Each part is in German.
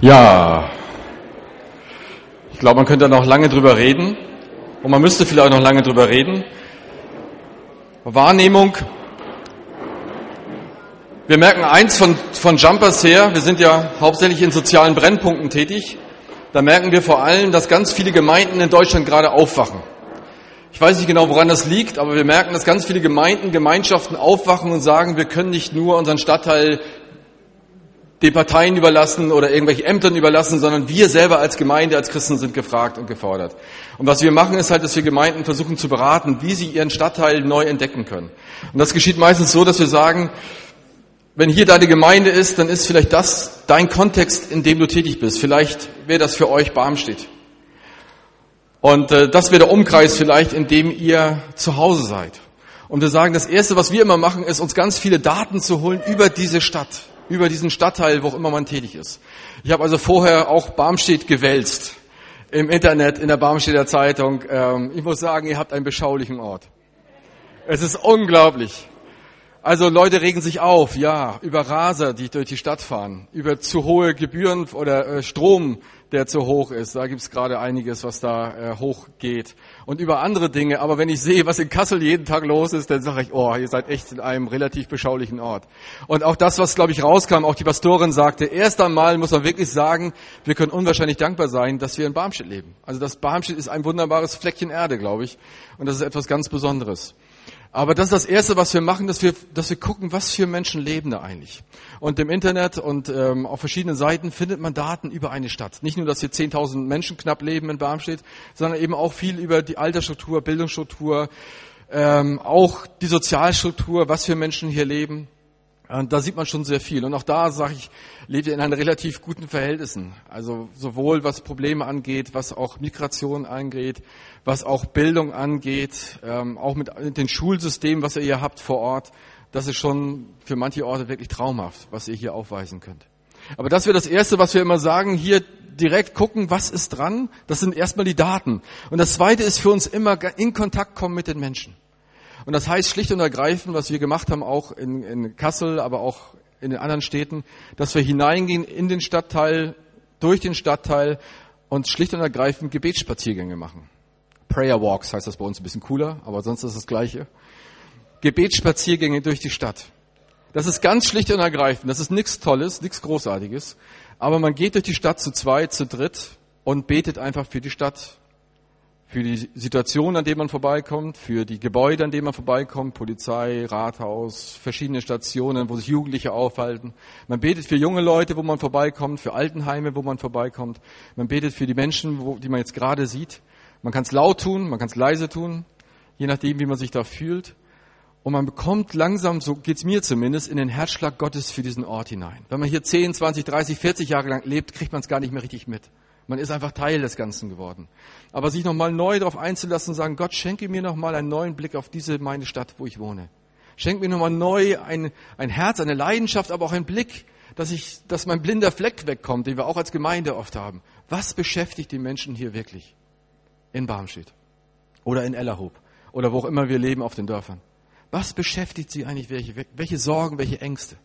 Ja, ich glaube, man könnte noch lange drüber reden und man müsste vielleicht noch lange drüber reden. Wahrnehmung. Wir merken eins von, von Jumpers her, wir sind ja hauptsächlich in sozialen Brennpunkten tätig. Da merken wir vor allem, dass ganz viele Gemeinden in Deutschland gerade aufwachen. Ich weiß nicht genau, woran das liegt, aber wir merken, dass ganz viele Gemeinden, Gemeinschaften aufwachen und sagen, wir können nicht nur unseren Stadtteil den Parteien überlassen oder irgendwelche Ämtern überlassen, sondern wir selber als Gemeinde, als Christen sind gefragt und gefordert. Und was wir machen, ist halt, dass wir Gemeinden versuchen zu beraten, wie sie ihren Stadtteil neu entdecken können. Und das geschieht meistens so, dass wir sagen, wenn hier deine Gemeinde ist, dann ist vielleicht das dein Kontext, in dem du tätig bist. Vielleicht wäre das für euch Barmstedt. Und äh, das wäre der Umkreis vielleicht, in dem ihr zu Hause seid. Und wir sagen, das Erste, was wir immer machen, ist, uns ganz viele Daten zu holen über diese Stadt, über diesen Stadtteil, wo auch immer man tätig ist. Ich habe also vorher auch Barmstedt gewälzt im Internet, in der Barmstedter Zeitung. Ähm, ich muss sagen, ihr habt einen beschaulichen Ort. Es ist unglaublich. Also Leute regen sich auf, ja, über Raser, die durch die Stadt fahren, über zu hohe Gebühren oder äh, Strom, der zu hoch ist. Da gibt's gerade einiges, was da äh, hochgeht. Und über andere Dinge. Aber wenn ich sehe, was in Kassel jeden Tag los ist, dann sage ich, oh, ihr seid echt in einem relativ beschaulichen Ort. Und auch das, was, glaube ich, rauskam, auch die Pastorin sagte, erst einmal muss man wirklich sagen, wir können unwahrscheinlich dankbar sein, dass wir in Barmstedt leben. Also das Barmstedt ist ein wunderbares Fleckchen Erde, glaube ich. Und das ist etwas ganz Besonderes. Aber das ist das Erste, was wir machen, dass wir, dass wir gucken, was für Menschen leben da eigentlich. Und im Internet und ähm, auf verschiedenen Seiten findet man Daten über eine Stadt. Nicht nur, dass hier 10.000 Menschen knapp leben in Barmstedt, sondern eben auch viel über die Altersstruktur, Bildungsstruktur, ähm, auch die Sozialstruktur, was für Menschen hier leben. Und da sieht man schon sehr viel. Und auch da, sage ich, lebt ihr in einen relativ guten Verhältnissen. Also sowohl was Probleme angeht, was auch Migration angeht, was auch Bildung angeht, ähm, auch mit den Schulsystemen, was ihr hier habt vor Ort. Das ist schon für manche Orte wirklich traumhaft, was ihr hier aufweisen könnt. Aber das wäre das Erste, was wir immer sagen, hier direkt gucken, was ist dran. Das sind erstmal die Daten. Und das Zweite ist für uns immer in Kontakt kommen mit den Menschen. Und das heißt schlicht und ergreifend, was wir gemacht haben, auch in, in Kassel, aber auch in den anderen Städten, dass wir hineingehen in den Stadtteil, durch den Stadtteil und schlicht und ergreifend Gebetsspaziergänge machen. Prayer Walks heißt das bei uns ein bisschen cooler, aber sonst ist das Gleiche. Gebetsspaziergänge durch die Stadt. Das ist ganz schlicht und ergreifend. Das ist nichts Tolles, nichts Großartiges. Aber man geht durch die Stadt zu zweit, zu dritt und betet einfach für die Stadt, für die Situation, an der man vorbeikommt, für die Gebäude, an denen man vorbeikommt, Polizei, Rathaus, verschiedene Stationen, wo sich Jugendliche aufhalten. Man betet für junge Leute, wo man vorbeikommt, für Altenheime, wo man vorbeikommt. Man betet für die Menschen, wo, die man jetzt gerade sieht. Man kann es laut tun, man kann es leise tun, je nachdem, wie man sich da fühlt. Und man bekommt langsam, so geht's mir zumindest, in den Herzschlag Gottes für diesen Ort hinein. Wenn man hier 10, 20, 30, 40 Jahre lang lebt, kriegt man es gar nicht mehr richtig mit. Man ist einfach Teil des Ganzen geworden. Aber sich nochmal neu darauf einzulassen und sagen, Gott, schenke mir nochmal einen neuen Blick auf diese meine Stadt, wo ich wohne. Schenke mir nochmal neu ein, ein Herz, eine Leidenschaft, aber auch einen Blick, dass ich, dass mein blinder Fleck wegkommt, den wir auch als Gemeinde oft haben. Was beschäftigt die Menschen hier wirklich? In Barmstedt. Oder in Ellerhoop. Oder wo auch immer wir leben auf den Dörfern. Was beschäftigt sie eigentlich? Welche, welche Sorgen, welche Ängste?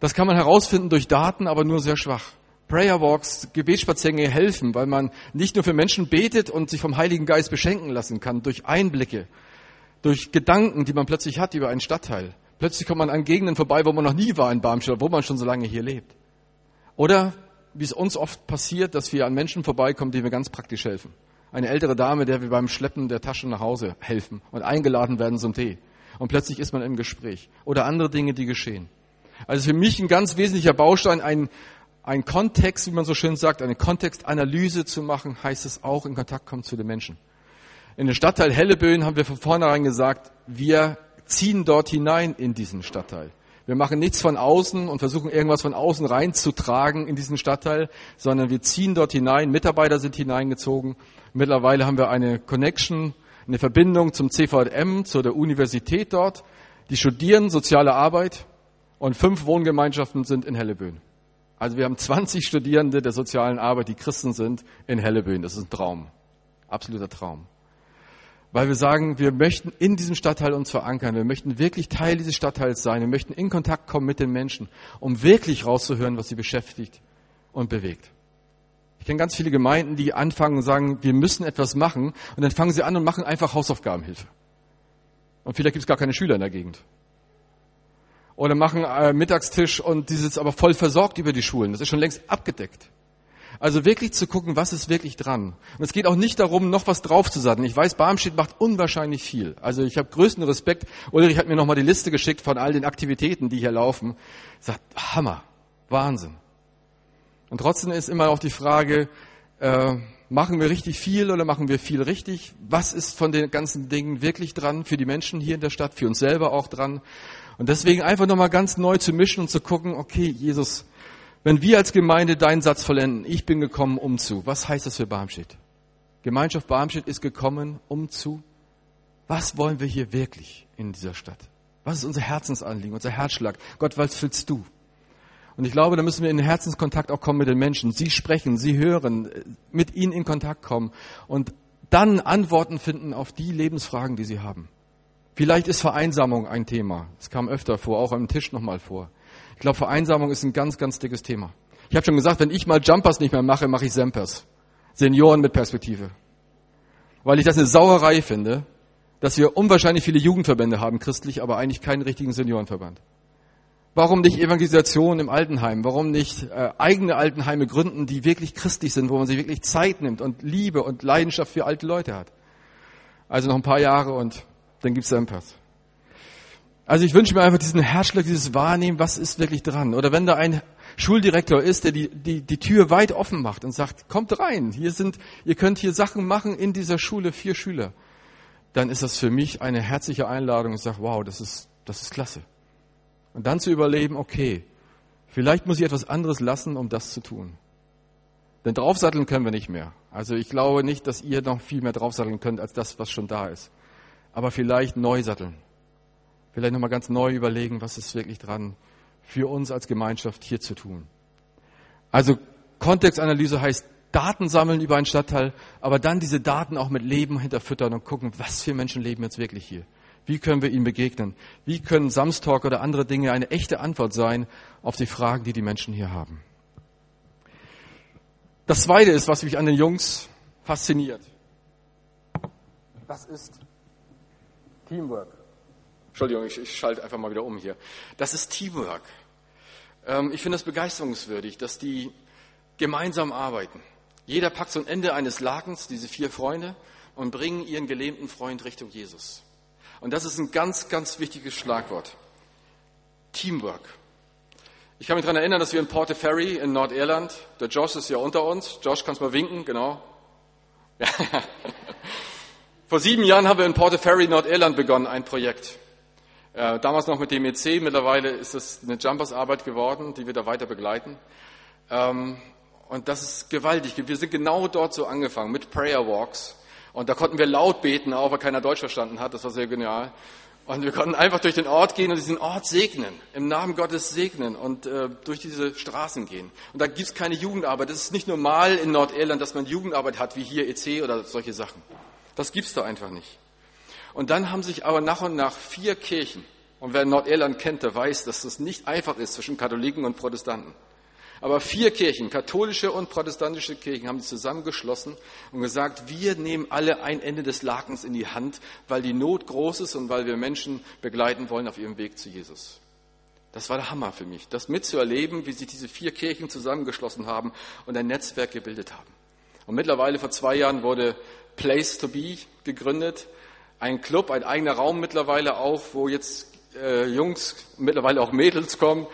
Das kann man herausfinden durch Daten, aber nur sehr schwach. Prayer Walks, Gebetsspaziergänge helfen, weil man nicht nur für Menschen betet und sich vom Heiligen Geist beschenken lassen kann, durch Einblicke, durch Gedanken, die man plötzlich hat über einen Stadtteil. Plötzlich kommt man an Gegenden vorbei, wo man noch nie war in Barmstedt, wo man schon so lange hier lebt. Oder, wie es uns oft passiert, dass wir an Menschen vorbeikommen, denen wir ganz praktisch helfen. Eine ältere Dame, der wir beim Schleppen der Taschen nach Hause helfen und eingeladen werden zum Tee. Und plötzlich ist man im Gespräch. Oder andere Dinge, die geschehen. Also für mich ein ganz wesentlicher Baustein, ein, ein Kontext, wie man so schön sagt, eine Kontextanalyse zu machen, heißt es auch, in Kontakt kommen zu den Menschen. In den Stadtteil Helleböen haben wir von vornherein gesagt, wir ziehen dort hinein in diesen Stadtteil. Wir machen nichts von außen und versuchen irgendwas von außen reinzutragen in diesen Stadtteil, sondern wir ziehen dort hinein. Mitarbeiter sind hineingezogen. Mittlerweile haben wir eine Connection, eine Verbindung zum CVM, zu der Universität dort. Die studieren soziale Arbeit und fünf Wohngemeinschaften sind in Helleböen. Also wir haben 20 Studierende der sozialen Arbeit, die Christen sind, in Helleböen. Das ist ein Traum. Absoluter Traum. Weil wir sagen, wir möchten in diesem Stadtteil uns verankern. Wir möchten wirklich Teil dieses Stadtteils sein. Wir möchten in Kontakt kommen mit den Menschen, um wirklich rauszuhören, was sie beschäftigt und bewegt. Ich kenne ganz viele Gemeinden, die anfangen und sagen, wir müssen etwas machen und dann fangen sie an und machen einfach Hausaufgabenhilfe. Und vielleicht gibt es gar keine Schüler in der Gegend. Oder machen äh, Mittagstisch und die sind aber voll versorgt über die Schulen. Das ist schon längst abgedeckt. Also wirklich zu gucken, was ist wirklich dran. Und es geht auch nicht darum, noch was draufzusatteln. Ich weiß, Barmstedt macht unwahrscheinlich viel. Also ich habe größten Respekt. Ulrich hat mir nochmal die Liste geschickt von all den Aktivitäten, die hier laufen. Sagt, Hammer, Wahnsinn. Und trotzdem ist immer auch die Frage, äh, machen wir richtig viel oder machen wir viel richtig? Was ist von den ganzen Dingen wirklich dran für die Menschen hier in der Stadt, für uns selber auch dran? Und deswegen einfach nochmal ganz neu zu mischen und zu gucken, okay, Jesus, wenn wir als Gemeinde deinen Satz vollenden, ich bin gekommen, um zu, was heißt das für Barmstedt? Gemeinschaft Barmstedt ist gekommen, um zu. Was wollen wir hier wirklich in dieser Stadt? Was ist unser Herzensanliegen, unser Herzschlag? Gott, was willst du? Und ich glaube, da müssen wir in Herzenskontakt auch kommen mit den Menschen. Sie sprechen, sie hören, mit ihnen in Kontakt kommen und dann Antworten finden auf die Lebensfragen, die sie haben. Vielleicht ist Vereinsamung ein Thema. Es kam öfter vor, auch am Tisch nochmal vor. Ich glaube, Vereinsamung ist ein ganz, ganz dickes Thema. Ich habe schon gesagt, wenn ich mal Jumpers nicht mehr mache, mache ich Sempers. Senioren mit Perspektive. Weil ich das eine Sauerei finde, dass wir unwahrscheinlich viele Jugendverbände haben, christlich, aber eigentlich keinen richtigen Seniorenverband. Warum nicht Evangelisation im Altenheim? Warum nicht äh, eigene Altenheime gründen, die wirklich christlich sind, wo man sich wirklich Zeit nimmt und Liebe und Leidenschaft für alte Leute hat? Also noch ein paar Jahre und dann gibt's Sempers. Also ich wünsche mir einfach diesen Herzschlag, dieses Wahrnehmen, was ist wirklich dran. Oder wenn da ein Schuldirektor ist, der die, die, die Tür weit offen macht und sagt, kommt rein, hier sind, ihr könnt hier Sachen machen in dieser Schule, vier Schüler, dann ist das für mich eine herzliche Einladung und sage, wow, das ist, das ist klasse. Und dann zu überleben, okay, vielleicht muss ich etwas anderes lassen, um das zu tun. Denn draufsatteln können wir nicht mehr. Also ich glaube nicht, dass ihr noch viel mehr draufsatteln könnt als das, was schon da ist. Aber vielleicht neu satteln vielleicht nochmal ganz neu überlegen, was ist wirklich dran für uns als Gemeinschaft hier zu tun. Also Kontextanalyse heißt Daten sammeln über einen Stadtteil, aber dann diese Daten auch mit Leben hinterfüttern und gucken, was für Menschen leben jetzt wirklich hier. Wie können wir ihnen begegnen? Wie können Samstag oder andere Dinge eine echte Antwort sein auf die Fragen, die die Menschen hier haben? Das Zweite ist, was mich an den Jungs fasziniert. Das ist Teamwork. Entschuldigung, ich, ich schalte einfach mal wieder um hier. Das ist Teamwork. Ähm, ich finde es begeisterungswürdig, dass die gemeinsam arbeiten. Jeder packt so ein Ende eines Lakens, diese vier Freunde, und bringen ihren gelähmten Freund Richtung Jesus. Und das ist ein ganz, ganz wichtiges Schlagwort. Teamwork. Ich kann mich daran erinnern, dass wir in Portaferry in Nordirland, der Josh ist ja unter uns. Josh, kannst du mal winken? Genau. Ja. Vor sieben Jahren haben wir in Portaferry, Nordirland begonnen, ein Projekt. Äh, damals noch mit dem EC, mittlerweile ist es eine Jumpers-Arbeit geworden, die wir da weiter begleiten. Ähm, und das ist gewaltig. Wir sind genau dort so angefangen, mit Prayer Walks. Und da konnten wir laut beten, auch weil keiner Deutsch verstanden hat. Das war sehr genial. Und wir konnten einfach durch den Ort gehen und diesen Ort segnen, im Namen Gottes segnen und äh, durch diese Straßen gehen. Und da gibt es keine Jugendarbeit. Das ist nicht normal in Nordirland, dass man Jugendarbeit hat, wie hier EC oder solche Sachen. Das gibt's da einfach nicht. Und dann haben sich aber nach und nach vier Kirchen, und wer Nordirland kennt, der weiß, dass das nicht einfach ist zwischen Katholiken und Protestanten. Aber vier Kirchen, katholische und protestantische Kirchen, haben sich zusammengeschlossen und gesagt, wir nehmen alle ein Ende des Lakens in die Hand, weil die Not groß ist und weil wir Menschen begleiten wollen auf ihrem Weg zu Jesus. Das war der Hammer für mich, das mitzuerleben, wie sich diese vier Kirchen zusammengeschlossen haben und ein Netzwerk gebildet haben. Und mittlerweile vor zwei Jahren wurde Place to Be gegründet ein Club, ein eigener Raum mittlerweile auch, wo jetzt äh, Jungs, mittlerweile auch Mädels kommen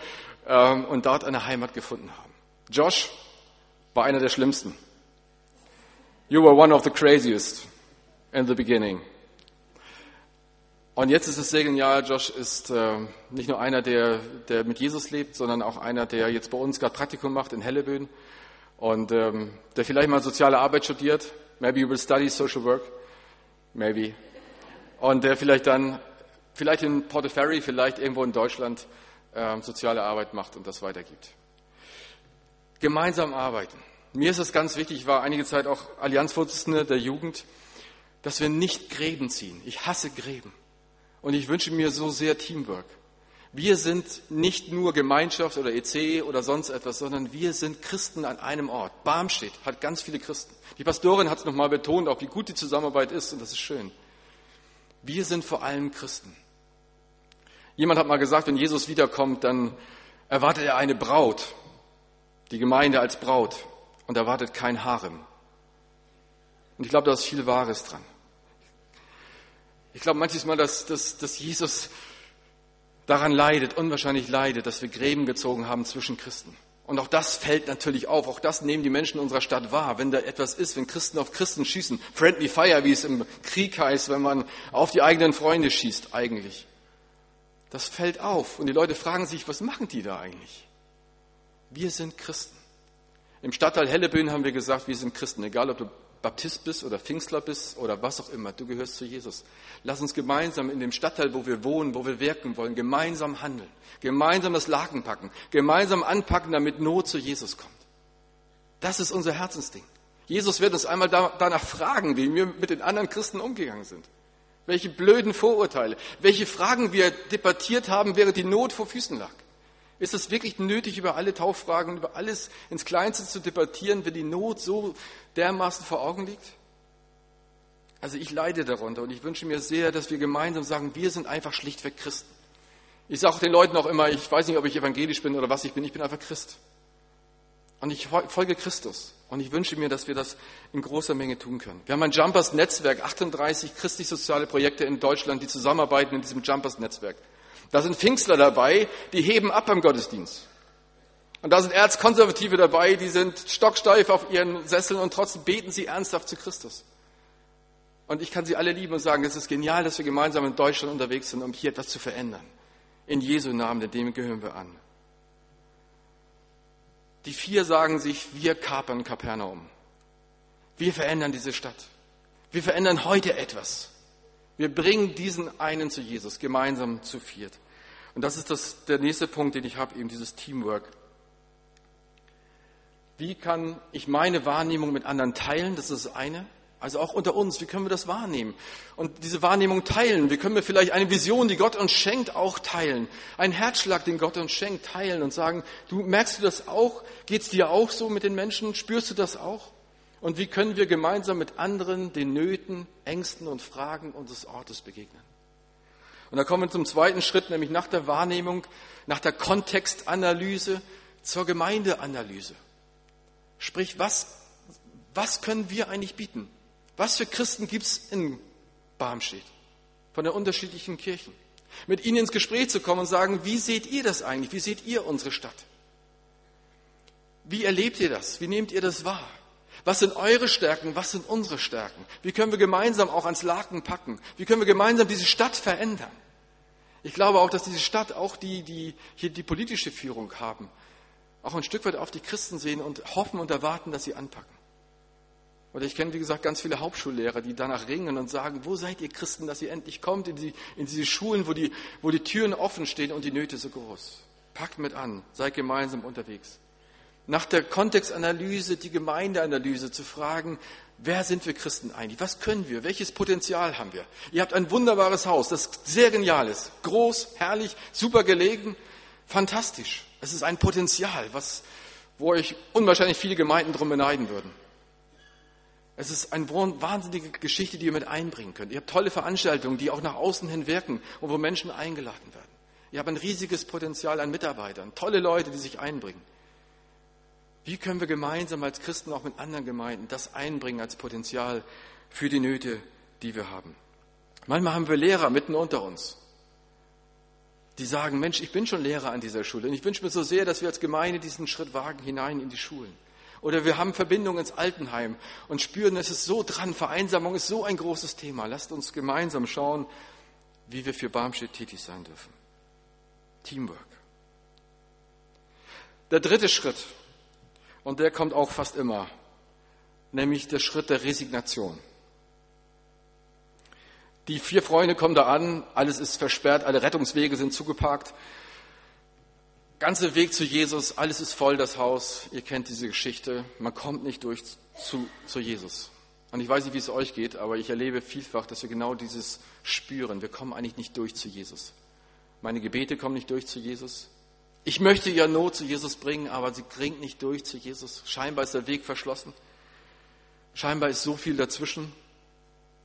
ähm, und dort eine Heimat gefunden haben. Josh war einer der Schlimmsten. You were one of the craziest in the beginning. Und jetzt ist es sehr genial, Josh ist äh, nicht nur einer, der, der mit Jesus lebt, sondern auch einer, der jetzt bei uns gerade Praktikum macht in Helleböen und ähm, der vielleicht mal soziale Arbeit studiert. Maybe you will study social work. Maybe und der vielleicht dann, vielleicht in Portaferry, vielleicht irgendwo in Deutschland äh, soziale Arbeit macht und das weitergibt. Gemeinsam arbeiten. Mir ist es ganz wichtig, ich war einige Zeit auch Allianzvorsitzende der Jugend, dass wir nicht Gräben ziehen. Ich hasse Gräben. Und ich wünsche mir so sehr Teamwork. Wir sind nicht nur Gemeinschaft oder EC oder sonst etwas, sondern wir sind Christen an einem Ort. Barmstedt hat ganz viele Christen. Die Pastorin hat es nochmal betont, auch wie gut die Zusammenarbeit ist und das ist schön. Wir sind vor allem Christen. Jemand hat mal gesagt, wenn Jesus wiederkommt, dann erwartet er eine Braut, die Gemeinde als Braut und erwartet kein Harem. Und ich glaube, da ist viel Wahres dran. Ich glaube manches Mal, dass, dass, dass Jesus daran leidet, unwahrscheinlich leidet, dass wir Gräben gezogen haben zwischen Christen. Und auch das fällt natürlich auf. Auch das nehmen die Menschen unserer Stadt wahr. Wenn da etwas ist, wenn Christen auf Christen schießen, friendly fire, wie es im Krieg heißt, wenn man auf die eigenen Freunde schießt, eigentlich. Das fällt auf. Und die Leute fragen sich, was machen die da eigentlich? Wir sind Christen. Im Stadtteil Hellebühn haben wir gesagt, wir sind Christen, egal ob du Baptist bist oder Pfingstler bist oder was auch immer, du gehörst zu Jesus. Lass uns gemeinsam in dem Stadtteil, wo wir wohnen, wo wir wirken wollen, gemeinsam handeln, gemeinsam das Laken packen, gemeinsam anpacken, damit Not zu Jesus kommt. Das ist unser Herzensding. Jesus wird uns einmal danach fragen, wie wir mit den anderen Christen umgegangen sind. Welche blöden Vorurteile, welche Fragen wir debattiert haben, während die Not vor Füßen lag. Ist es wirklich nötig, über alle Tauffragen, über alles ins Kleinste zu debattieren, wenn die Not so dermaßen vor Augen liegt? Also ich leide darunter und ich wünsche mir sehr, dass wir gemeinsam sagen, wir sind einfach schlichtweg Christen. Ich sage den Leuten auch immer, ich weiß nicht, ob ich evangelisch bin oder was ich bin, ich bin einfach Christ. Und ich folge Christus. Und ich wünsche mir, dass wir das in großer Menge tun können. Wir haben ein Jumpers-Netzwerk, 38 christlich-soziale Projekte in Deutschland, die zusammenarbeiten in diesem Jumpers-Netzwerk. Da sind Pfingstler dabei, die heben ab beim Gottesdienst. Und da sind Erzkonservative dabei, die sind stocksteif auf ihren Sesseln und trotzdem beten sie ernsthaft zu Christus. Und ich kann sie alle lieben und sagen, es ist genial, dass wir gemeinsam in Deutschland unterwegs sind, um hier etwas zu verändern. In Jesu Namen, denn dem gehören wir an. Die vier sagen sich, wir kapern Kapernaum. Wir verändern diese Stadt. Wir verändern heute etwas. Wir bringen diesen einen zu Jesus, gemeinsam zu viert. Und das ist das, der nächste Punkt, den ich habe, eben dieses Teamwork. Wie kann ich meine Wahrnehmung mit anderen teilen? Das ist das eine. Also auch unter uns, wie können wir das wahrnehmen? Und diese Wahrnehmung teilen, wie können wir vielleicht eine Vision, die Gott uns schenkt, auch teilen? Einen Herzschlag, den Gott uns schenkt, teilen und sagen, du merkst du das auch? Geht es dir auch so mit den Menschen? Spürst du das auch? Und wie können wir gemeinsam mit anderen den Nöten, Ängsten und Fragen unseres Ortes begegnen? Und da kommen wir zum zweiten Schritt, nämlich nach der Wahrnehmung, nach der Kontextanalyse zur Gemeindeanalyse. Sprich, was, was können wir eigentlich bieten? Was für Christen gibt es in Barmstedt von den unterschiedlichen Kirchen? Mit ihnen ins Gespräch zu kommen und sagen, wie seht ihr das eigentlich? Wie seht ihr unsere Stadt? Wie erlebt ihr das? Wie nehmt ihr das wahr? Was sind eure Stärken? Was sind unsere Stärken? Wie können wir gemeinsam auch ans Laken packen? Wie können wir gemeinsam diese Stadt verändern? Ich glaube auch, dass diese Stadt auch die, die hier die politische Führung haben, auch ein Stück weit auf die Christen sehen und hoffen und erwarten, dass sie anpacken. Oder ich kenne, wie gesagt, ganz viele Hauptschullehrer, die danach ringen und sagen, wo seid ihr Christen, dass ihr endlich kommt in, die, in diese Schulen, wo die, wo die Türen offen stehen und die Nöte so groß. Packt mit an, seid gemeinsam unterwegs nach der Kontextanalyse, die Gemeindeanalyse zu fragen, wer sind wir Christen eigentlich? Was können wir? Welches Potenzial haben wir? Ihr habt ein wunderbares Haus, das sehr genial ist. Groß, herrlich, super gelegen, fantastisch. Es ist ein Potenzial, was, wo euch unwahrscheinlich viele Gemeinden drum beneiden würden. Es ist eine wahnsinnige Geschichte, die ihr mit einbringen könnt. Ihr habt tolle Veranstaltungen, die auch nach außen hin wirken und wo Menschen eingeladen werden. Ihr habt ein riesiges Potenzial an Mitarbeitern, tolle Leute, die sich einbringen. Wie können wir gemeinsam als Christen auch mit anderen Gemeinden das einbringen als Potenzial für die Nöte, die wir haben? Manchmal haben wir Lehrer mitten unter uns, die sagen, Mensch, ich bin schon Lehrer an dieser Schule und ich wünsche mir so sehr, dass wir als Gemeinde diesen Schritt wagen hinein in die Schulen. Oder wir haben Verbindung ins Altenheim und spüren, es ist so dran, Vereinsamung ist so ein großes Thema. Lasst uns gemeinsam schauen, wie wir für Barmstedt tätig sein dürfen. Teamwork. Der dritte Schritt, und der kommt auch fast immer, nämlich der Schritt der Resignation. Die vier Freunde kommen da an, alles ist versperrt, alle Rettungswege sind zugeparkt. Ganze Weg zu Jesus, alles ist voll, das Haus. Ihr kennt diese Geschichte. Man kommt nicht durch zu, zu Jesus. Und ich weiß nicht, wie es euch geht, aber ich erlebe vielfach, dass wir genau dieses spüren. Wir kommen eigentlich nicht durch zu Jesus. Meine Gebete kommen nicht durch zu Jesus. Ich möchte ihr Not zu Jesus bringen, aber sie dringt nicht durch zu Jesus. Scheinbar ist der Weg verschlossen. Scheinbar ist so viel dazwischen.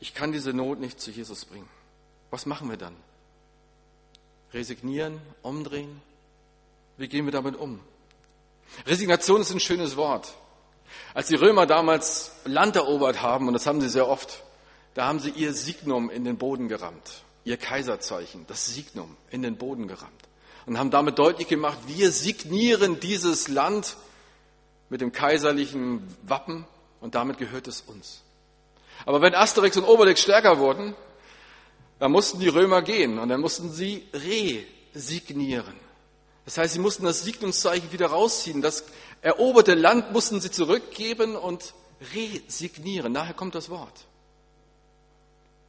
Ich kann diese Not nicht zu Jesus bringen. Was machen wir dann? Resignieren, umdrehen? Wie gehen wir damit um? Resignation ist ein schönes Wort. Als die Römer damals Land erobert haben, und das haben sie sehr oft, da haben sie ihr Signum in den Boden gerammt, ihr Kaiserzeichen, das Signum in den Boden gerammt und haben damit deutlich gemacht, wir signieren dieses Land mit dem kaiserlichen Wappen und damit gehört es uns. Aber wenn Asterix und Obelix stärker wurden, dann mussten die Römer gehen und dann mussten sie resignieren. Das heißt, sie mussten das Signumszeichen wieder rausziehen. Das eroberte Land mussten sie zurückgeben und resignieren. Daher kommt das Wort.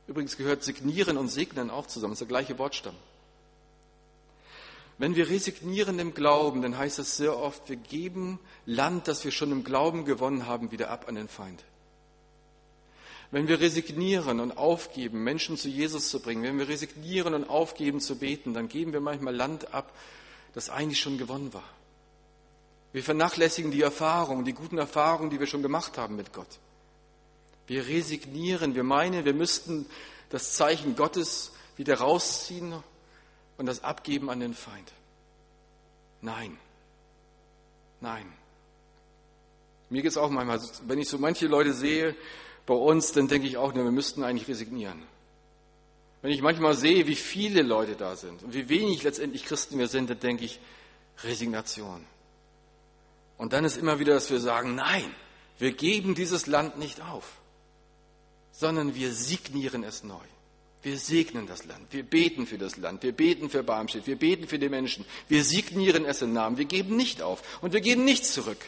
Übrigens gehört signieren und segnen auch zusammen. Das ist der gleiche Wortstamm. Wenn wir resignieren im Glauben, dann heißt es sehr oft, wir geben Land, das wir schon im Glauben gewonnen haben, wieder ab an den Feind. Wenn wir resignieren und aufgeben, Menschen zu Jesus zu bringen, wenn wir resignieren und aufgeben zu beten, dann geben wir manchmal Land ab, das eigentlich schon gewonnen war. Wir vernachlässigen die Erfahrungen, die guten Erfahrungen, die wir schon gemacht haben mit Gott. Wir resignieren, wir meinen, wir müssten das Zeichen Gottes wieder rausziehen und das abgeben an den Feind. Nein, nein. Mir geht es auch manchmal, wenn ich so manche Leute sehe bei uns, dann denke ich auch, wir müssten eigentlich resignieren. Wenn ich manchmal sehe, wie viele Leute da sind und wie wenig letztendlich Christen wir sind, dann denke ich, Resignation. Und dann ist immer wieder, dass wir sagen, nein, wir geben dieses Land nicht auf, sondern wir signieren es neu. Wir segnen das Land, wir beten für das Land, wir beten für Barmstedt, wir beten für die Menschen, wir signieren es im Namen, wir geben nicht auf und wir geben nichts zurück,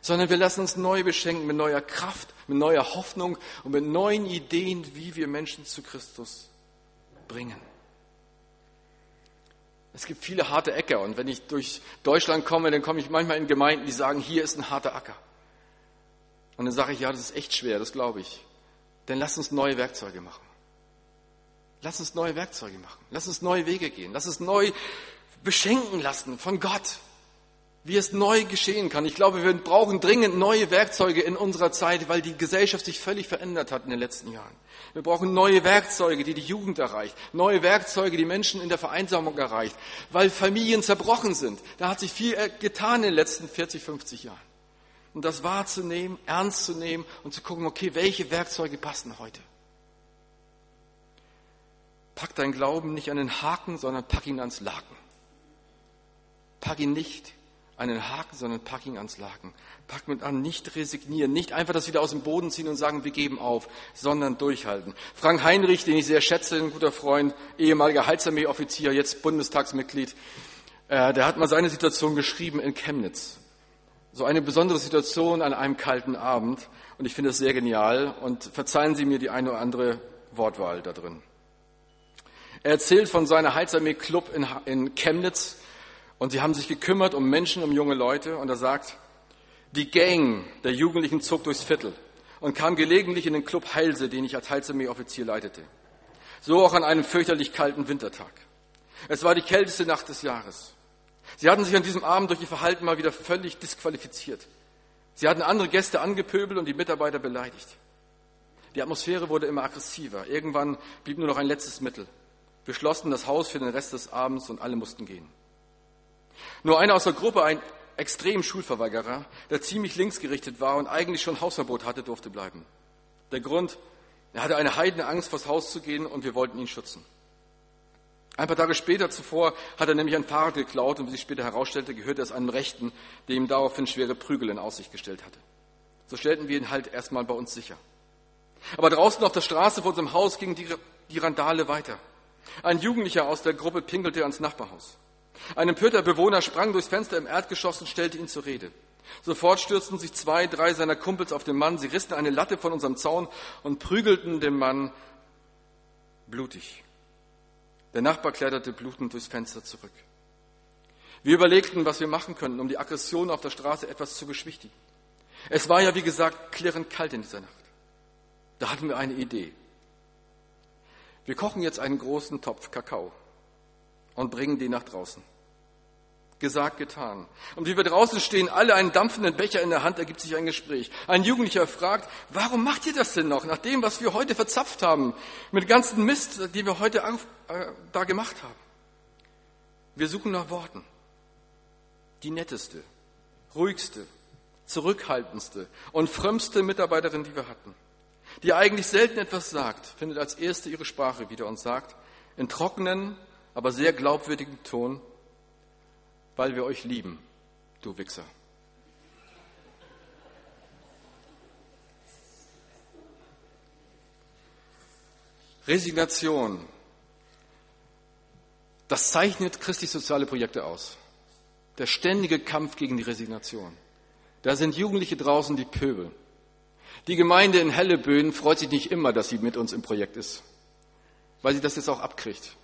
sondern wir lassen uns neu beschenken mit neuer Kraft, mit neuer Hoffnung und mit neuen Ideen, wie wir Menschen zu Christus bringen. Es gibt viele harte Äcker und wenn ich durch Deutschland komme, dann komme ich manchmal in Gemeinden, die sagen, hier ist ein harter Acker. Und dann sage ich, ja, das ist echt schwer, das glaube ich. Dann lass uns neue Werkzeuge machen. Lass uns neue Werkzeuge machen. Lass uns neue Wege gehen. Lass uns neu beschenken lassen von Gott wie es neu geschehen kann. Ich glaube, wir brauchen dringend neue Werkzeuge in unserer Zeit, weil die Gesellschaft sich völlig verändert hat in den letzten Jahren. Wir brauchen neue Werkzeuge, die die Jugend erreicht, neue Werkzeuge, die Menschen in der Vereinsamung erreicht, weil Familien zerbrochen sind. Da hat sich viel getan in den letzten 40, 50 Jahren. Und das wahrzunehmen, ernst zu nehmen und zu gucken, okay, welche Werkzeuge passen heute? Pack dein Glauben nicht an den Haken, sondern pack ihn ans Laken. Pack ihn nicht einen Haken, sondern pack ihn ans Laken. Pack mit an, nicht resignieren, nicht einfach das wieder aus dem Boden ziehen und sagen, wir geben auf, sondern durchhalten. Frank Heinrich, den ich sehr schätze, ein guter Freund, ehemaliger Heilsarmee-Offizier, jetzt Bundestagsmitglied, äh, der hat mal seine Situation geschrieben in Chemnitz. So eine besondere Situation an einem kalten Abend und ich finde es sehr genial und verzeihen Sie mir die eine oder andere Wortwahl da drin. Er erzählt von seiner Heilsarmee-Club in, in Chemnitz, und sie haben sich gekümmert um Menschen, um junge Leute. Und er sagt, die Gang der Jugendlichen zog durchs Viertel und kam gelegentlich in den Club Heilse, den ich als Heilsarmee-Offizier leitete. So auch an einem fürchterlich kalten Wintertag. Es war die kälteste Nacht des Jahres. Sie hatten sich an diesem Abend durch ihr Verhalten mal wieder völlig disqualifiziert. Sie hatten andere Gäste angepöbelt und die Mitarbeiter beleidigt. Die Atmosphäre wurde immer aggressiver. Irgendwann blieb nur noch ein letztes Mittel. Wir schlossen das Haus für den Rest des Abends und alle mussten gehen. Nur einer aus der Gruppe, ein extrem Schulverweigerer, der ziemlich linksgerichtet war und eigentlich schon Hausverbot hatte, durfte bleiben. Der Grund, er hatte eine heidene Angst, vors Haus zu gehen und wir wollten ihn schützen. Ein paar Tage später zuvor hat er nämlich ein Fahrrad geklaut und wie sich später herausstellte, gehörte es einem Rechten, der ihm daraufhin schwere Prügel in Aussicht gestellt hatte. So stellten wir ihn halt erstmal bei uns sicher. Aber draußen auf der Straße vor unserem Haus ging die, die Randale weiter. Ein Jugendlicher aus der Gruppe pinkelte ans Nachbarhaus. Ein empörter Bewohner sprang durchs Fenster im Erdgeschoss und stellte ihn zur Rede. Sofort stürzten sich zwei, drei seiner Kumpels auf den Mann. Sie rissen eine Latte von unserem Zaun und prügelten den Mann blutig. Der Nachbar kletterte blutend durchs Fenster zurück. Wir überlegten, was wir machen könnten, um die Aggression auf der Straße etwas zu beschwichtigen. Es war ja, wie gesagt, klirrend kalt in dieser Nacht. Da hatten wir eine Idee. Wir kochen jetzt einen großen Topf Kakao und bringen die nach draußen. Gesagt, getan. Und wie wir draußen stehen, alle einen dampfenden Becher in der Hand, ergibt sich ein Gespräch. Ein Jugendlicher fragt, warum macht ihr das denn noch, nach dem, was wir heute verzapft haben, mit ganzen Mist, den wir heute auf, äh, da gemacht haben? Wir suchen nach Worten. Die netteste, ruhigste, zurückhaltendste und frömmste Mitarbeiterin, die wir hatten, die eigentlich selten etwas sagt, findet als erste ihre Sprache wieder und sagt, in trockenen, aber sehr glaubwürdigem Ton, weil wir euch lieben, du Wichser. Resignation. Das zeichnet christlich soziale Projekte aus. Der ständige Kampf gegen die Resignation. Da sind Jugendliche draußen, die pöbeln. Die Gemeinde in Helleböen freut sich nicht immer, dass sie mit uns im Projekt ist, weil sie das jetzt auch abkriegt.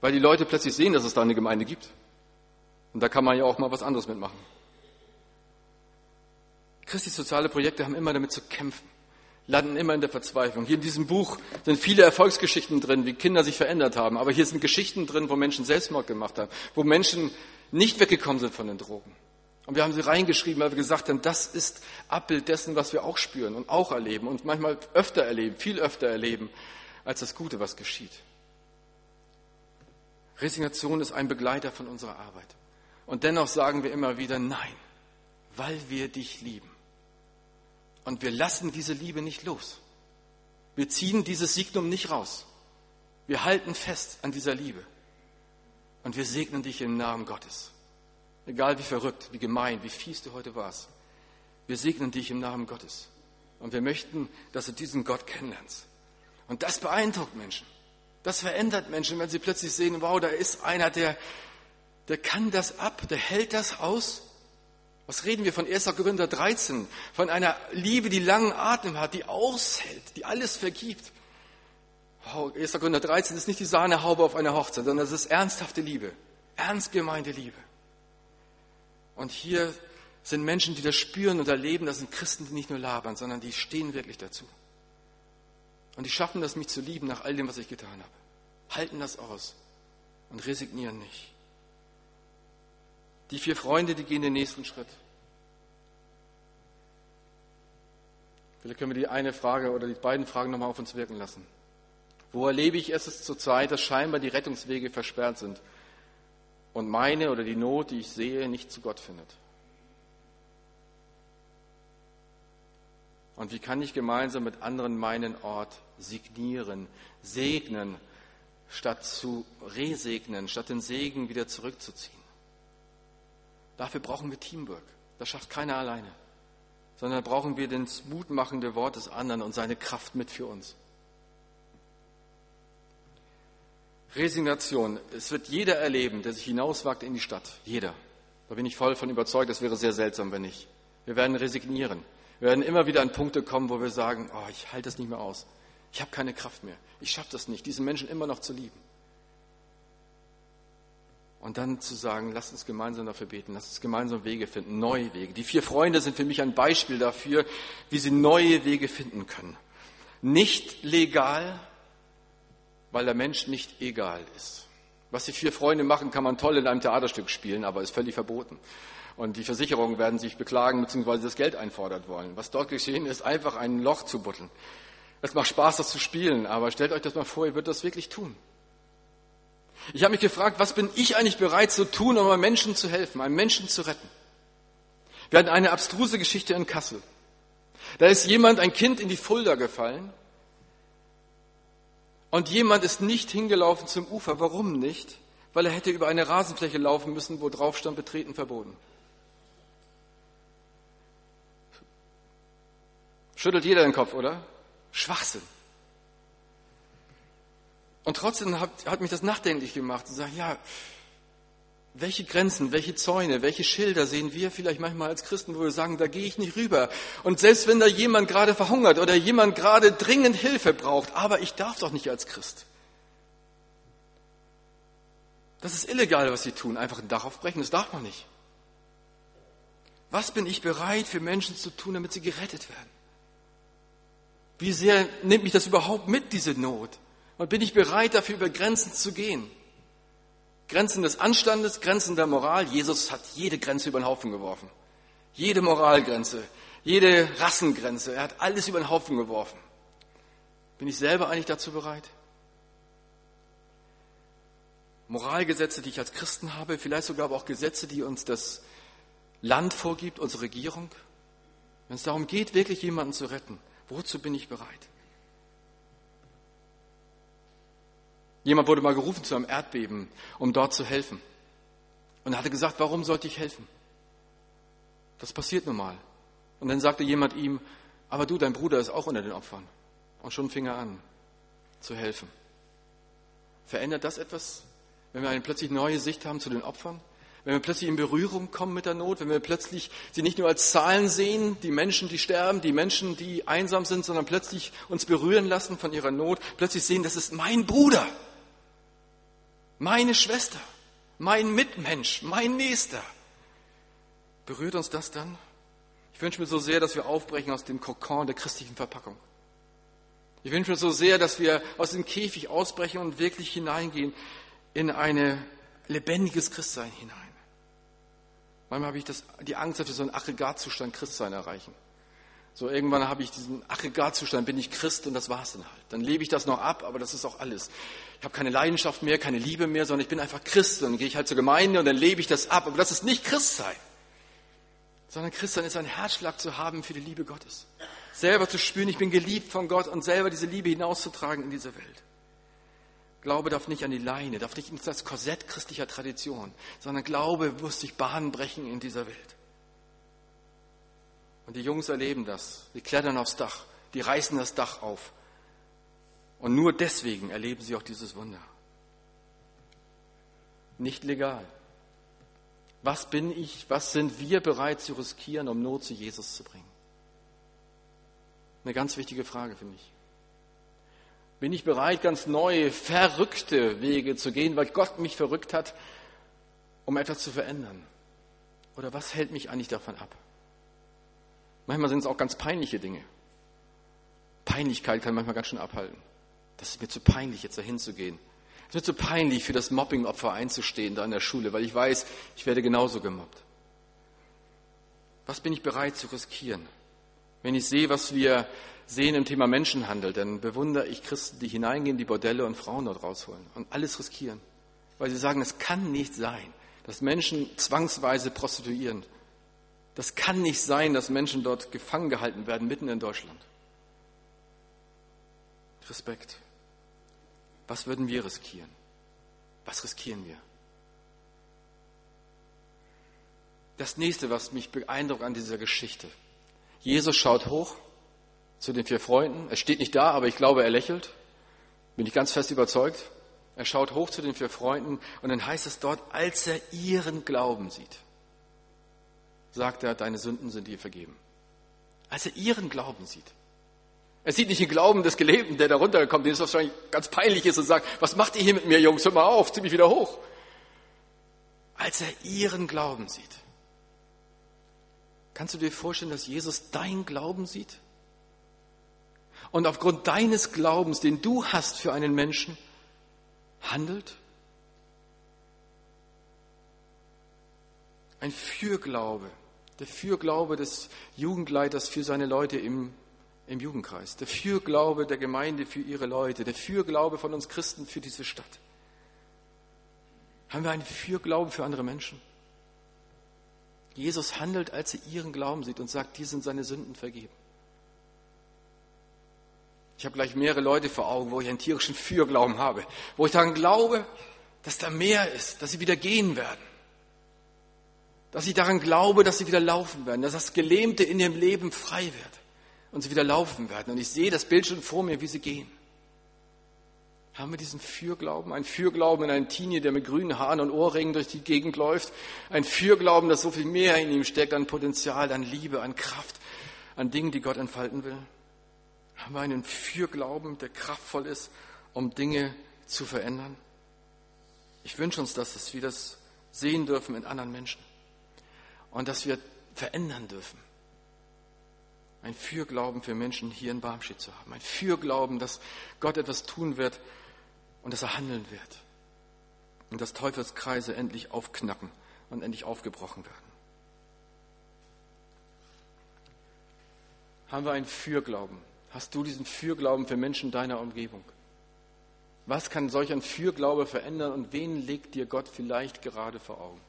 Weil die Leute plötzlich sehen, dass es da eine Gemeinde gibt. Und da kann man ja auch mal was anderes mitmachen. Christi soziale Projekte haben immer damit zu kämpfen, landen immer in der Verzweiflung. Hier in diesem Buch sind viele Erfolgsgeschichten drin, wie Kinder sich verändert haben. Aber hier sind Geschichten drin, wo Menschen Selbstmord gemacht haben, wo Menschen nicht weggekommen sind von den Drogen. Und wir haben sie reingeschrieben, weil wir gesagt haben, das ist Abbild dessen, was wir auch spüren und auch erleben und manchmal öfter erleben, viel öfter erleben, als das Gute, was geschieht. Resignation ist ein Begleiter von unserer Arbeit. Und dennoch sagen wir immer wieder Nein, weil wir dich lieben. Und wir lassen diese Liebe nicht los. Wir ziehen dieses Signum nicht raus. Wir halten fest an dieser Liebe. Und wir segnen dich im Namen Gottes. Egal wie verrückt, wie gemein, wie fies du heute warst. Wir segnen dich im Namen Gottes. Und wir möchten, dass du diesen Gott kennenlernst. Und das beeindruckt Menschen. Das verändert Menschen, wenn sie plötzlich sehen, wow, da ist einer, der, der kann das ab, der hält das aus. Was reden wir von 1. Korinther 13? Von einer Liebe, die langen Atem hat, die aushält, die alles vergibt. Wow, 1. Korinther 13 ist nicht die Sahnehaube auf einer Hochzeit, sondern es ist ernsthafte Liebe, ernst gemeinte Liebe. Und hier sind Menschen, die das spüren und erleben, das sind Christen, die nicht nur labern, sondern die stehen wirklich dazu. Und die schaffen das, mich zu lieben nach all dem, was ich getan habe. Halten das aus und resignieren nicht. Die vier Freunde, die gehen den nächsten Schritt. Vielleicht können wir die eine Frage oder die beiden Fragen nochmal auf uns wirken lassen. Wo erlebe ich es zurzeit, dass scheinbar die Rettungswege versperrt sind und meine oder die Not, die ich sehe, nicht zu Gott findet? Und wie kann ich gemeinsam mit anderen meinen Ort signieren, segnen, statt zu resegnen, statt den Segen wieder zurückzuziehen? Dafür brauchen wir Teamwork. Das schafft keiner alleine. Sondern brauchen wir das mutmachende Wort des anderen und seine Kraft mit für uns. Resignation. Es wird jeder erleben, der sich hinauswagt in die Stadt. Jeder. Da bin ich voll von überzeugt, das wäre sehr seltsam, wenn nicht. Wir werden resignieren. Wir werden immer wieder an Punkte kommen, wo wir sagen, oh, ich halte das nicht mehr aus. Ich habe keine Kraft mehr. Ich schaffe das nicht, diesen Menschen immer noch zu lieben. Und dann zu sagen, lass uns gemeinsam dafür beten, lass uns gemeinsam Wege finden, neue Wege. Die vier Freunde sind für mich ein Beispiel dafür, wie sie neue Wege finden können. Nicht legal, weil der Mensch nicht egal ist. Was die vier Freunde machen, kann man toll in einem Theaterstück spielen, aber ist völlig verboten. Und die Versicherungen werden sich beklagen bzw. das Geld einfordert wollen. Was dort geschehen ist, einfach ein Loch zu buddeln. Es macht Spaß, das zu spielen, aber stellt euch das mal vor, ihr würdet das wirklich tun. Ich habe mich gefragt, was bin ich eigentlich bereit zu tun, um einem Menschen zu helfen, einem Menschen zu retten? Wir hatten eine abstruse Geschichte in Kassel. Da ist jemand, ein Kind in die Fulda gefallen und jemand ist nicht hingelaufen zum Ufer. Warum nicht? Weil er hätte über eine Rasenfläche laufen müssen, wo drauf stand, betreten verboten. Schüttelt jeder den Kopf, oder? Schwachsinn. Und trotzdem hat, hat mich das nachdenklich gemacht und sage, ja, welche Grenzen, welche Zäune, welche Schilder sehen wir vielleicht manchmal als Christen, wo wir sagen, da gehe ich nicht rüber. Und selbst wenn da jemand gerade verhungert oder jemand gerade dringend Hilfe braucht, aber ich darf doch nicht als Christ. Das ist illegal, was sie tun, einfach ein Dach aufbrechen, das darf man nicht. Was bin ich bereit für Menschen zu tun, damit sie gerettet werden? Wie sehr nimmt mich das überhaupt mit, diese Not? Und bin ich bereit, dafür über Grenzen zu gehen? Grenzen des Anstandes, Grenzen der Moral. Jesus hat jede Grenze über den Haufen geworfen. Jede Moralgrenze, jede Rassengrenze. Er hat alles über den Haufen geworfen. Bin ich selber eigentlich dazu bereit? Moralgesetze, die ich als Christen habe, vielleicht sogar aber auch Gesetze, die uns das Land vorgibt, unsere Regierung. Wenn es darum geht, wirklich jemanden zu retten, wozu bin ich bereit? Jemand wurde mal gerufen zu einem Erdbeben, um dort zu helfen. Und er hatte gesagt, warum sollte ich helfen? Das passiert nun mal. Und dann sagte jemand ihm, aber du, dein Bruder ist auch unter den Opfern. Und schon fing er an zu helfen. Verändert das etwas, wenn wir eine plötzlich neue Sicht haben zu den Opfern? Wenn wir plötzlich in Berührung kommen mit der Not, wenn wir plötzlich sie nicht nur als Zahlen sehen, die Menschen, die sterben, die Menschen, die einsam sind, sondern plötzlich uns berühren lassen von ihrer Not, plötzlich sehen, das ist mein Bruder, meine Schwester, mein Mitmensch, mein Nächster. Berührt uns das dann? Ich wünsche mir so sehr, dass wir aufbrechen aus dem Kokon der christlichen Verpackung. Ich wünsche mir so sehr, dass wir aus dem Käfig ausbrechen und wirklich hineingehen in ein lebendiges Christsein hinein. Manchmal habe ich das, die Angst, dass wir so einen Aggregatzustand Christsein erreichen. So irgendwann habe ich diesen Aggregatzustand, bin ich Christ und das war's dann halt. Dann lebe ich das noch ab, aber das ist auch alles. Ich habe keine Leidenschaft mehr, keine Liebe mehr, sondern ich bin einfach Christ. Und dann gehe ich halt zur Gemeinde und dann lebe ich das ab. Aber das ist nicht Christsein. Sondern Christsein ist ein Herzschlag zu haben für die Liebe Gottes. Selber zu spüren, ich bin geliebt von Gott und selber diese Liebe hinauszutragen in diese Welt. Glaube darf nicht an die Leine, darf nicht in das Korsett christlicher Tradition, sondern Glaube muss sich Bahn brechen in dieser Welt. Und die Jungs erleben das. Die klettern aufs Dach, die reißen das Dach auf. Und nur deswegen erleben sie auch dieses Wunder. Nicht legal. Was bin ich, was sind wir bereit zu riskieren, um Not zu Jesus zu bringen? Eine ganz wichtige Frage für mich. Bin ich bereit, ganz neue, verrückte Wege zu gehen, weil Gott mich verrückt hat, um etwas zu verändern? Oder was hält mich eigentlich davon ab? Manchmal sind es auch ganz peinliche Dinge. Peinlichkeit kann manchmal ganz schön abhalten. Das ist mir zu peinlich, jetzt dahin zu gehen. Es ist mir zu peinlich, für das Mobbingopfer einzustehen da in der Schule, weil ich weiß, ich werde genauso gemobbt. Was bin ich bereit zu riskieren? Wenn ich sehe, was wir sehen im Thema Menschenhandel, dann bewundere ich Christen, die hineingehen, die Bordelle und Frauen dort rausholen und alles riskieren. Weil sie sagen, es kann nicht sein, dass Menschen zwangsweise prostituieren. Das kann nicht sein, dass Menschen dort gefangen gehalten werden, mitten in Deutschland. Respekt. Was würden wir riskieren? Was riskieren wir? Das nächste, was mich beeindruckt an dieser Geschichte. Jesus schaut hoch zu den vier Freunden. Er steht nicht da, aber ich glaube, er lächelt. Bin ich ganz fest überzeugt. Er schaut hoch zu den vier Freunden und dann heißt es dort, als er ihren Glauben sieht sagt er, deine Sünden sind dir vergeben. Als er ihren Glauben sieht. Er sieht nicht den Glauben des Gelebten, der da runterkommt, dem es wahrscheinlich ganz peinlich ist und sagt, was macht ihr hier mit mir, Jungs, hör mal auf, zieh mich wieder hoch. Als er ihren Glauben sieht. Kannst du dir vorstellen, dass Jesus dein Glauben sieht? Und aufgrund deines Glaubens, den du hast für einen Menschen, handelt? Ein Fürglaube. Der Fürglaube des Jugendleiters für seine Leute im, im Jugendkreis. Der Fürglaube der Gemeinde für ihre Leute. Der Fürglaube von uns Christen für diese Stadt. Haben wir einen Fürglaube für andere Menschen? Jesus handelt, als er ihren Glauben sieht und sagt, die sind seine Sünden vergeben. Ich habe gleich mehrere Leute vor Augen, wo ich einen tierischen Fürglauben habe, wo ich daran glaube, dass da mehr ist, dass sie wieder gehen werden dass ich daran glaube, dass sie wieder laufen werden, dass das Gelähmte in ihrem Leben frei wird und sie wieder laufen werden. Und ich sehe das Bild schon vor mir, wie sie gehen. Haben wir diesen Fürglauben? Ein Fürglauben in einen Teenie, der mit grünen Haaren und Ohrringen durch die Gegend läuft. Ein Fürglauben, dass so viel mehr in ihm steckt an Potenzial, an Liebe, an Kraft, an Dingen, die Gott entfalten will. Haben wir einen Fürglauben, der kraftvoll ist, um Dinge zu verändern? Ich wünsche uns, dass wir das sehen dürfen in anderen Menschen und dass wir verändern dürfen. Ein Fürglauben für Menschen hier in Barmstedt zu haben. Ein Fürglauben, dass Gott etwas tun wird und dass er handeln wird. und dass Teufelskreise endlich aufknacken und endlich aufgebrochen werden. Haben wir einen Fürglauben? Hast du diesen Fürglauben für Menschen deiner Umgebung? Was kann solch ein Fürglaube verändern und wen legt dir Gott vielleicht gerade vor Augen?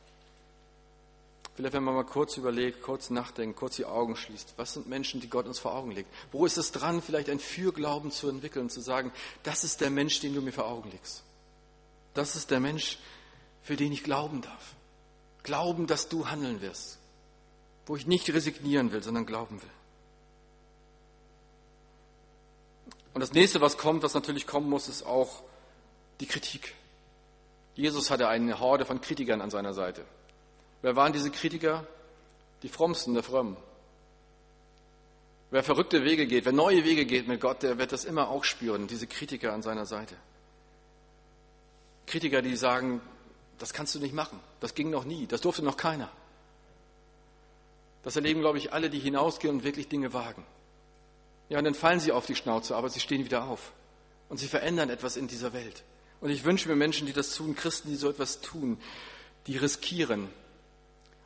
Vielleicht, wenn man mal kurz überlegt, kurz nachdenkt, kurz die Augen schließt. Was sind Menschen, die Gott uns vor Augen legt? Wo ist es dran, vielleicht ein Fürglauben zu entwickeln, zu sagen, das ist der Mensch, den du mir vor Augen legst. Das ist der Mensch, für den ich glauben darf. Glauben, dass du handeln wirst. Wo ich nicht resignieren will, sondern glauben will. Und das nächste, was kommt, was natürlich kommen muss, ist auch die Kritik. Jesus hatte eine Horde von Kritikern an seiner Seite. Wer waren diese Kritiker? Die frommsten der Frommen. Wer verrückte Wege geht, wer neue Wege geht mit Gott, der wird das immer auch spüren, diese Kritiker an seiner Seite. Kritiker, die sagen, das kannst du nicht machen, das ging noch nie, das durfte noch keiner. Das erleben, glaube ich, alle, die hinausgehen und wirklich Dinge wagen. Ja, und dann fallen sie auf die Schnauze, aber sie stehen wieder auf. Und sie verändern etwas in dieser Welt. Und ich wünsche mir Menschen, die das tun, Christen, die so etwas tun, die riskieren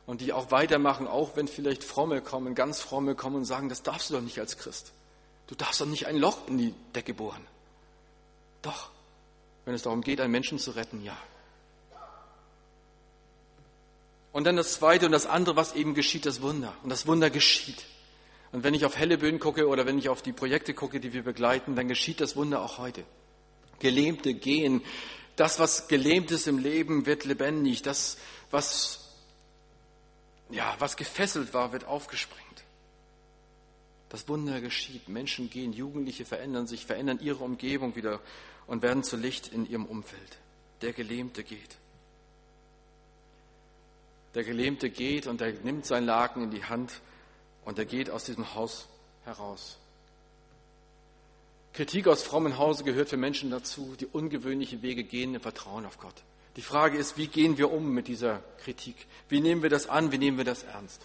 und die auch weitermachen, auch wenn vielleicht Fromme kommen, ganz Fromme kommen und sagen, das darfst du doch nicht als Christ. Du darfst doch nicht ein Loch in die Decke bohren. Doch, wenn es darum geht, einen Menschen zu retten, ja. Und dann das Zweite und das andere, was eben geschieht, das Wunder. Und das Wunder geschieht. Und wenn ich auf Helleböen gucke oder wenn ich auf die Projekte gucke, die wir begleiten, dann geschieht das Wunder auch heute. Gelähmte gehen. Das, was gelähmt ist im Leben, wird lebendig. Das, was, ja, was gefesselt war, wird aufgesprengt. Das Wunder geschieht. Menschen gehen, Jugendliche verändern sich, verändern ihre Umgebung wieder und werden zu Licht in ihrem Umfeld. Der Gelähmte geht. Der Gelähmte geht und er nimmt sein Laken in die Hand und er geht aus diesem Haus heraus. Kritik aus frommen Hause gehört für Menschen dazu, die ungewöhnliche Wege gehen im Vertrauen auf Gott. Die Frage ist, wie gehen wir um mit dieser Kritik? Wie nehmen wir das an? Wie nehmen wir das ernst?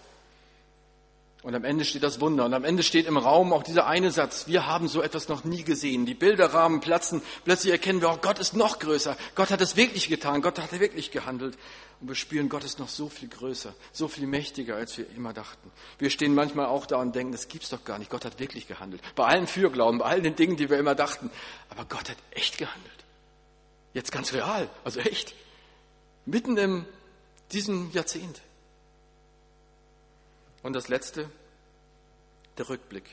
Und am Ende steht das Wunder. Und am Ende steht im Raum auch dieser eine Satz. Wir haben so etwas noch nie gesehen. Die Bilderrahmen platzen. Plötzlich erkennen wir auch, Gott ist noch größer. Gott hat es wirklich getan. Gott hat wirklich gehandelt. Und wir spüren, Gott ist noch so viel größer, so viel mächtiger, als wir immer dachten. Wir stehen manchmal auch da und denken, das gibt's doch gar nicht. Gott hat wirklich gehandelt. Bei allen Fürglauben, bei all den Dingen, die wir immer dachten. Aber Gott hat echt gehandelt. Jetzt ganz real. Also echt. Mitten in diesem Jahrzehnt. Und das Letzte, der Rückblick.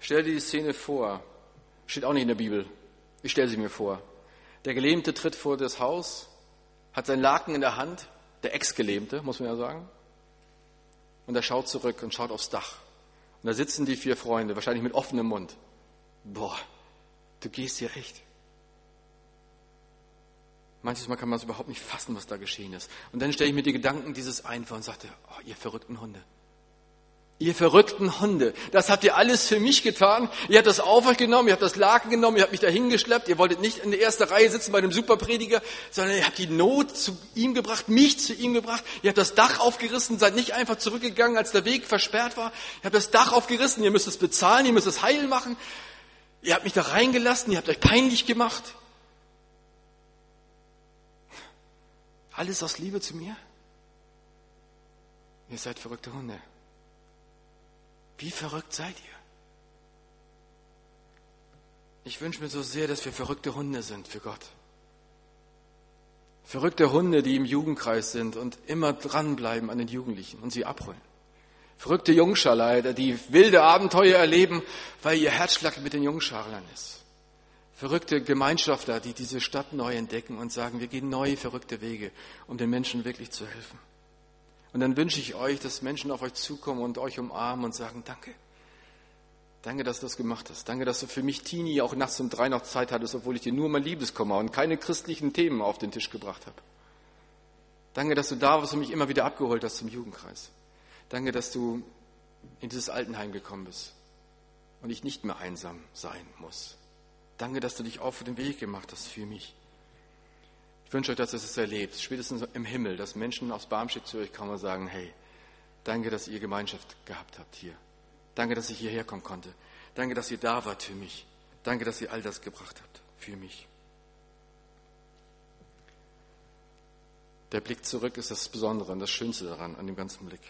Stell dir die Szene vor, steht auch nicht in der Bibel, ich stelle sie mir vor. Der Gelähmte tritt vor das Haus, hat sein Laken in der Hand, der Ex-Gelähmte, muss man ja sagen, und er schaut zurück und schaut aufs Dach. Und da sitzen die vier Freunde, wahrscheinlich mit offenem Mund. Boah, du gehst hier echt. Manches Mal kann man es überhaupt nicht fassen, was da geschehen ist. Und dann stelle ich mir die Gedanken dieses ein vor und sagte, oh, ihr verrückten Hunde. Ihr verrückten Hunde, das habt ihr alles für mich getan. Ihr habt das auf euch genommen, ihr habt das Laken genommen, ihr habt mich dahin geschleppt. Ihr wolltet nicht in der ersten Reihe sitzen bei dem Superprediger, sondern ihr habt die Not zu ihm gebracht, mich zu ihm gebracht. Ihr habt das Dach aufgerissen, seid nicht einfach zurückgegangen, als der Weg versperrt war. Ihr habt das Dach aufgerissen, ihr müsst es bezahlen, ihr müsst es heil machen. Ihr habt mich da reingelassen, ihr habt euch peinlich gemacht. Alles aus Liebe zu mir? Ihr seid verrückte Hunde. Wie verrückt seid ihr? Ich wünsche mir so sehr, dass wir verrückte Hunde sind für Gott. Verrückte Hunde, die im Jugendkreis sind und immer dranbleiben an den Jugendlichen und sie abholen. Verrückte Jungscharleiter, die wilde Abenteuer erleben, weil ihr Herzschlag mit den Jungscharlern ist verrückte Gemeinschafter, die diese Stadt neu entdecken und sagen, wir gehen neue, verrückte Wege, um den Menschen wirklich zu helfen. Und dann wünsche ich euch, dass Menschen auf euch zukommen und euch umarmen und sagen, danke. Danke, dass du das gemacht hast. Danke, dass du für mich Teenie auch nachts um drei noch Zeit hattest, obwohl ich dir nur mein Liebeskummer und keine christlichen Themen auf den Tisch gebracht habe. Danke, dass du da warst und mich immer wieder abgeholt hast zum Jugendkreis. Danke, dass du in dieses Altenheim gekommen bist und ich nicht mehr einsam sein muss. Danke, dass du dich auf den Weg gemacht hast für mich. Ich wünsche euch, dass ihr es erlebt, spätestens im Himmel, dass Menschen aus Barmstedt zu euch kommen und sagen, hey, danke, dass ihr Gemeinschaft gehabt habt hier. Danke, dass ich hierher kommen konnte. Danke, dass ihr da wart für mich. Danke, dass ihr all das gebracht habt für mich. Der Blick zurück ist das Besondere und das Schönste daran, an dem ganzen Blick.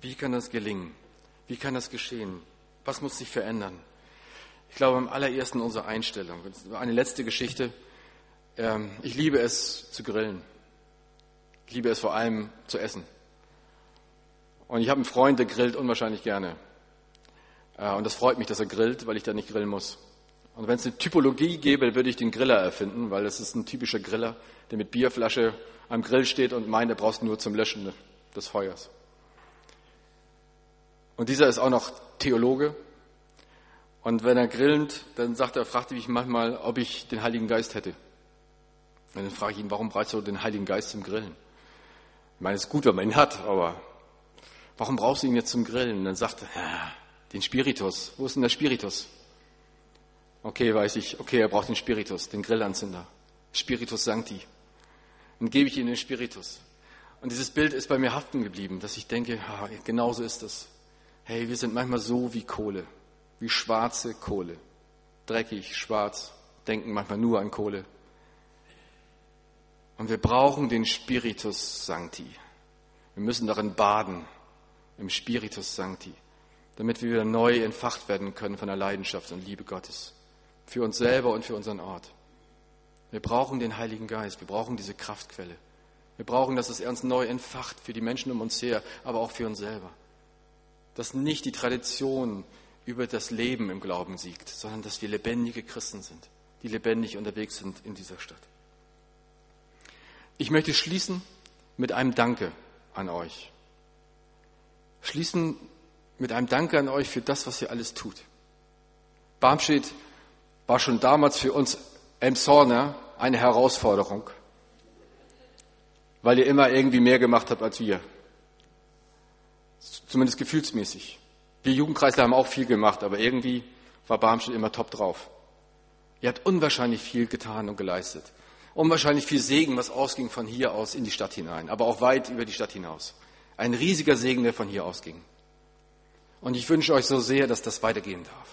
Wie kann das gelingen? Wie kann das geschehen? Was muss sich verändern? Ich glaube, am allerersten unsere Einstellung. Eine letzte Geschichte. Ähm, ich liebe es zu grillen. Ich liebe es vor allem zu essen. Und ich habe einen Freund, der grillt unwahrscheinlich gerne. Äh, und das freut mich, dass er grillt, weil ich da nicht grillen muss. Und wenn es eine Typologie gäbe, würde ich den Griller erfinden, weil das ist ein typischer Griller, der mit Bierflasche am Grill steht und meint, er braucht nur zum Löschen des Feuers. Und dieser ist auch noch Theologe. Und wenn er grillend, dann sagt er, fragt er mich manchmal, ob ich den Heiligen Geist hätte. Und dann frage ich ihn, warum brauchst du den Heiligen Geist zum Grillen? Ich meine, es ist gut, wenn man ihn hat, aber warum brauchst du ihn jetzt zum Grillen? Und dann sagt er, den Spiritus. Wo ist denn der Spiritus? Okay, weiß ich. Okay, er braucht den Spiritus, den Grillanzünder. Spiritus Sancti. Dann gebe ich ihm den Spiritus. Und dieses Bild ist bei mir haften geblieben, dass ich denke, ja, genauso ist es. Hey, wir sind manchmal so wie Kohle, wie schwarze Kohle. Dreckig, schwarz, denken manchmal nur an Kohle. Und wir brauchen den Spiritus Sancti. Wir müssen darin baden, im Spiritus Sancti, damit wir wieder neu entfacht werden können von der Leidenschaft und Liebe Gottes. Für uns selber und für unseren Ort. Wir brauchen den Heiligen Geist, wir brauchen diese Kraftquelle. Wir brauchen, dass es er uns neu entfacht für die Menschen um uns her, aber auch für uns selber. Dass nicht die Tradition über das Leben im Glauben siegt, sondern dass wir lebendige Christen sind, die lebendig unterwegs sind in dieser Stadt. Ich möchte schließen mit einem Danke an euch. Schließen mit einem Danke an euch für das, was ihr alles tut. Barmstedt war schon damals für uns Emshorner eine Herausforderung, weil ihr immer irgendwie mehr gemacht habt als wir. Zumindest gefühlsmäßig. Wir Jugendkreisler haben auch viel gemacht, aber irgendwie war Barmstedt immer top drauf. Ihr habt unwahrscheinlich viel getan und geleistet. Unwahrscheinlich viel Segen, was ausging von hier aus in die Stadt hinein, aber auch weit über die Stadt hinaus. Ein riesiger Segen, der von hier ausging. Und ich wünsche euch so sehr, dass das weitergehen darf.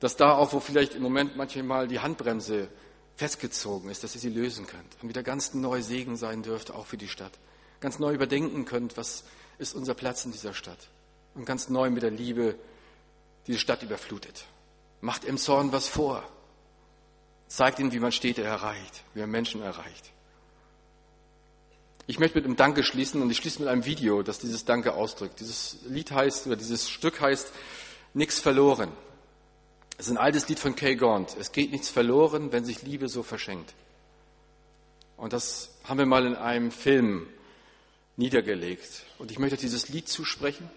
Dass da auch, wo vielleicht im Moment manchmal die Handbremse festgezogen ist, dass ihr sie lösen könnt und wieder ganz neu Segen sein dürft, auch für die Stadt. Ganz neu überdenken könnt, was ist unser Platz in dieser Stadt. Und ganz neu mit der Liebe diese Stadt überflutet. Macht im Zorn was vor. Zeigt ihnen, wie man Städte erreicht, wie man Menschen erreicht. Ich möchte mit einem Danke schließen und ich schließe mit einem Video, das dieses Danke ausdrückt. Dieses Lied heißt, oder dieses Stück heißt, Nix verloren. Es ist ein altes Lied von Kay Gaunt. Es geht nichts verloren, wenn sich Liebe so verschenkt. Und das haben wir mal in einem Film niedergelegt. Und ich möchte dieses Lied zusprechen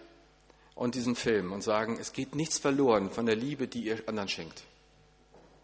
und diesen Film und sagen, es geht nichts verloren von der Liebe, die ihr anderen schenkt.